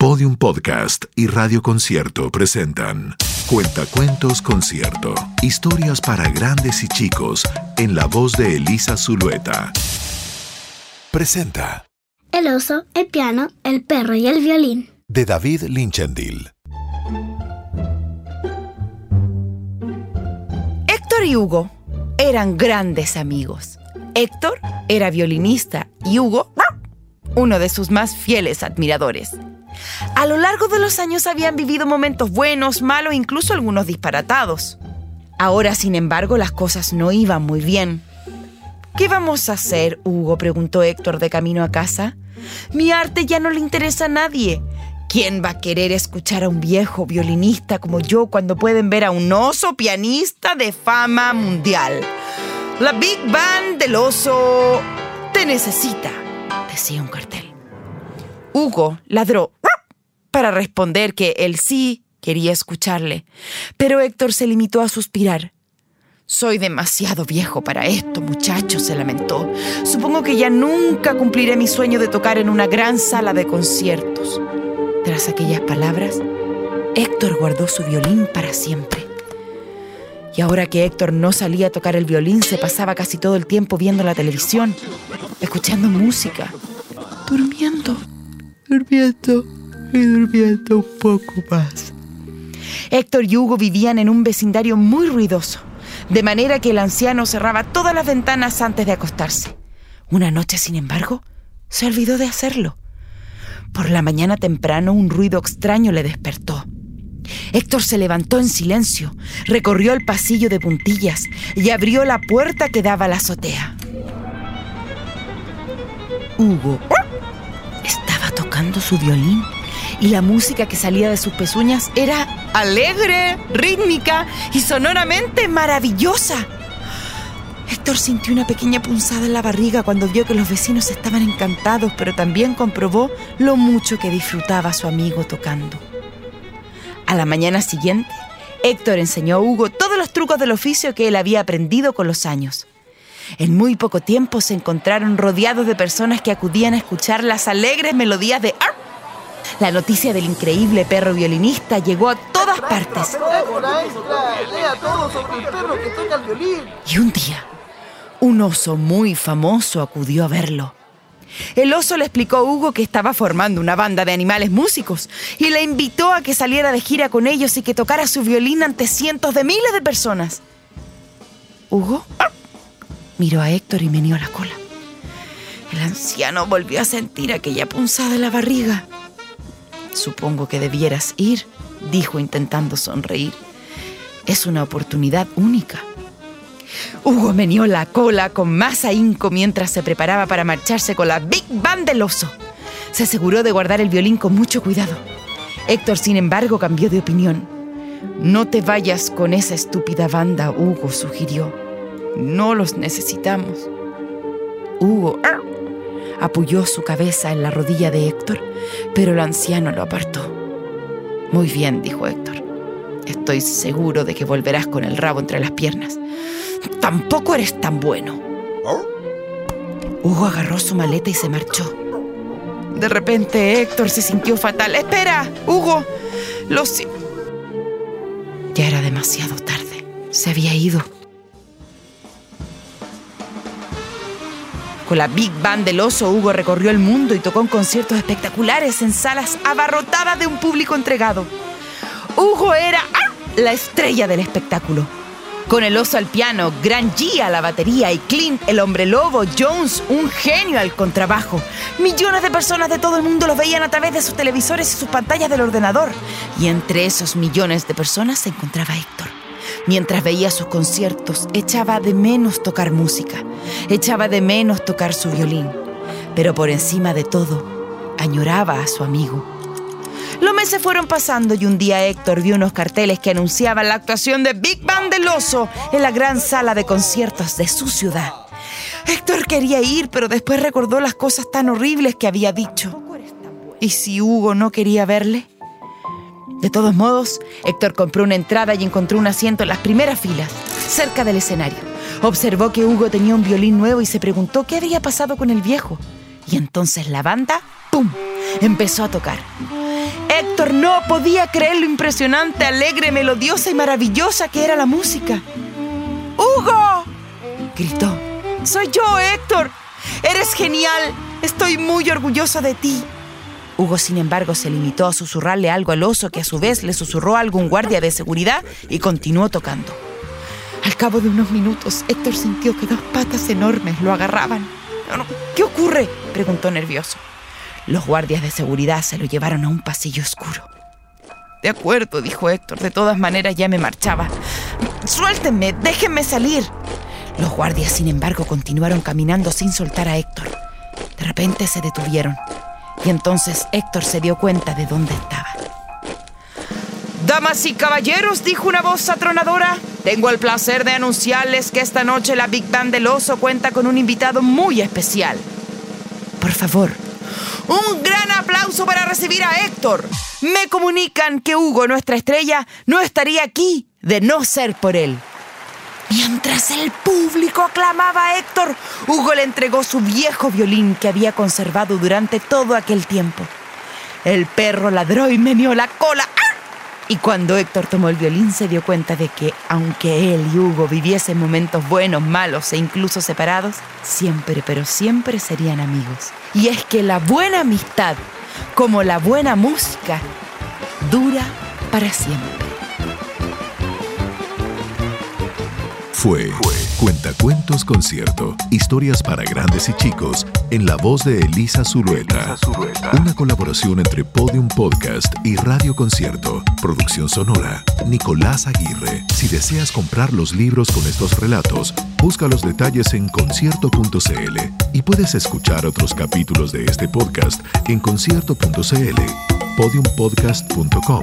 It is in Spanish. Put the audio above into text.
Podium Podcast y Radio Concierto presentan Cuentacuentos Concierto. Historias para grandes y chicos en la voz de Elisa Zulueta. Presenta El oso, el piano, el perro y el violín. de David Linchendil. Héctor y Hugo eran grandes amigos. Héctor era violinista y Hugo, uno de sus más fieles admiradores. A lo largo de los años habían vivido momentos buenos, malos, incluso algunos disparatados. Ahora, sin embargo, las cosas no iban muy bien. ¿Qué vamos a hacer? Hugo preguntó Héctor de camino a casa. Mi arte ya no le interesa a nadie. ¿Quién va a querer escuchar a un viejo violinista como yo cuando pueden ver a un oso pianista de fama mundial? La Big Band del oso te necesita, decía un cartel. Hugo ladró para responder que él sí quería escucharle, pero Héctor se limitó a suspirar. Soy demasiado viejo para esto, muchacho, se lamentó. Supongo que ya nunca cumpliré mi sueño de tocar en una gran sala de conciertos. Tras aquellas palabras, Héctor guardó su violín para siempre. Y ahora que Héctor no salía a tocar el violín, se pasaba casi todo el tiempo viendo la televisión, escuchando música, durmiendo, durmiendo y durmiendo un poco más. Héctor y Hugo vivían en un vecindario muy ruidoso, de manera que el anciano cerraba todas las ventanas antes de acostarse. Una noche, sin embargo, se olvidó de hacerlo. Por la mañana temprano un ruido extraño le despertó. Héctor se levantó en silencio, recorrió el pasillo de puntillas y abrió la puerta que daba a la azotea. Hugo estaba tocando su violín y la música que salía de sus pezuñas era alegre, rítmica y sonoramente maravillosa. Héctor sintió una pequeña punzada en la barriga cuando vio que los vecinos estaban encantados, pero también comprobó lo mucho que disfrutaba su amigo tocando. A la mañana siguiente, Héctor enseñó a Hugo todos los trucos del oficio que él había aprendido con los años. En muy poco tiempo se encontraron rodeados de personas que acudían a escuchar las alegres melodías de Arp. La noticia del increíble perro violinista llegó a todas partes. Y un día, un oso muy famoso acudió a verlo. El oso le explicó a Hugo que estaba formando una banda de animales músicos y le invitó a que saliera de gira con ellos y que tocara su violín ante cientos de miles de personas. Hugo miró a Héctor y meneó la cola. El anciano volvió a sentir aquella punzada en la barriga. Supongo que debieras ir, dijo intentando sonreír. Es una oportunidad única. Hugo meneó la cola con más ahínco mientras se preparaba para marcharse con la Big Band del oso. Se aseguró de guardar el violín con mucho cuidado. Héctor, sin embargo, cambió de opinión. No te vayas con esa estúpida banda, Hugo sugirió. No los necesitamos. Hugo apoyó su cabeza en la rodilla de Héctor, pero el anciano lo apartó. Muy bien, dijo Héctor. Estoy seguro de que volverás con el rabo entre las piernas. Tampoco eres tan bueno. Hugo agarró su maleta y se marchó. De repente Héctor se sintió fatal. Espera, Hugo. Lo si- Ya era demasiado tarde. Se había ido. Con la Big Band del oso, Hugo recorrió el mundo y tocó en conciertos espectaculares en salas abarrotadas de un público entregado. Hugo era ¡ah! la estrella del espectáculo. Con el oso al piano, Gran G a la batería y Clint, el hombre lobo, Jones, un genio al contrabajo. Millones de personas de todo el mundo los veían a través de sus televisores y sus pantallas del ordenador. Y entre esos millones de personas se encontraba Héctor. Mientras veía sus conciertos, echaba de menos tocar música, echaba de menos tocar su violín, pero por encima de todo, añoraba a su amigo. Los meses fueron pasando y un día Héctor vio unos carteles que anunciaban la actuación de Big Band del Oso en la gran sala de conciertos de su ciudad. Héctor quería ir, pero después recordó las cosas tan horribles que había dicho. ¿Y si Hugo no quería verle? De todos modos, Héctor compró una entrada y encontró un asiento en las primeras filas, cerca del escenario. Observó que Hugo tenía un violín nuevo y se preguntó qué había pasado con el viejo. Y entonces la banda, ¡pum!, empezó a tocar. Héctor no podía creer lo impresionante, alegre, melodiosa y maravillosa que era la música. ¡Hugo! gritó. Soy yo, Héctor. Eres genial. Estoy muy orgulloso de ti. Hugo, sin embargo, se limitó a susurrarle algo al oso que a su vez le susurró a algún guardia de seguridad y continuó tocando. Al cabo de unos minutos, Héctor sintió que dos patas enormes lo agarraban. ¿Qué ocurre? preguntó nervioso. Los guardias de seguridad se lo llevaron a un pasillo oscuro. De acuerdo, dijo Héctor. De todas maneras ya me marchaba. Suéltenme, déjenme salir. Los guardias, sin embargo, continuaron caminando sin soltar a Héctor. De repente se detuvieron. Y entonces Héctor se dio cuenta de dónde estaba. Damas y caballeros, dijo una voz atronadora, tengo el placer de anunciarles que esta noche la Big Band del Oso cuenta con un invitado muy especial. Por favor, un gran aplauso para recibir a Héctor. Me comunican que Hugo, nuestra estrella, no estaría aquí de no ser por él. Mientras el público aclamaba a Héctor, Hugo le entregó su viejo violín que había conservado durante todo aquel tiempo. El perro ladró y meneó la cola. Y cuando Héctor tomó el violín se dio cuenta de que, aunque él y Hugo viviesen momentos buenos, malos e incluso separados, siempre, pero siempre serían amigos. Y es que la buena amistad, como la buena música, dura para siempre. Fue Cuentacuentos Concierto. Historias para grandes y chicos en la voz de Elisa Zulueta. Una colaboración entre Podium Podcast y Radio Concierto. Producción sonora. Nicolás Aguirre. Si deseas comprar los libros con estos relatos, busca los detalles en concierto.cl y puedes escuchar otros capítulos de este podcast en concierto.cl, podiumpodcast.com,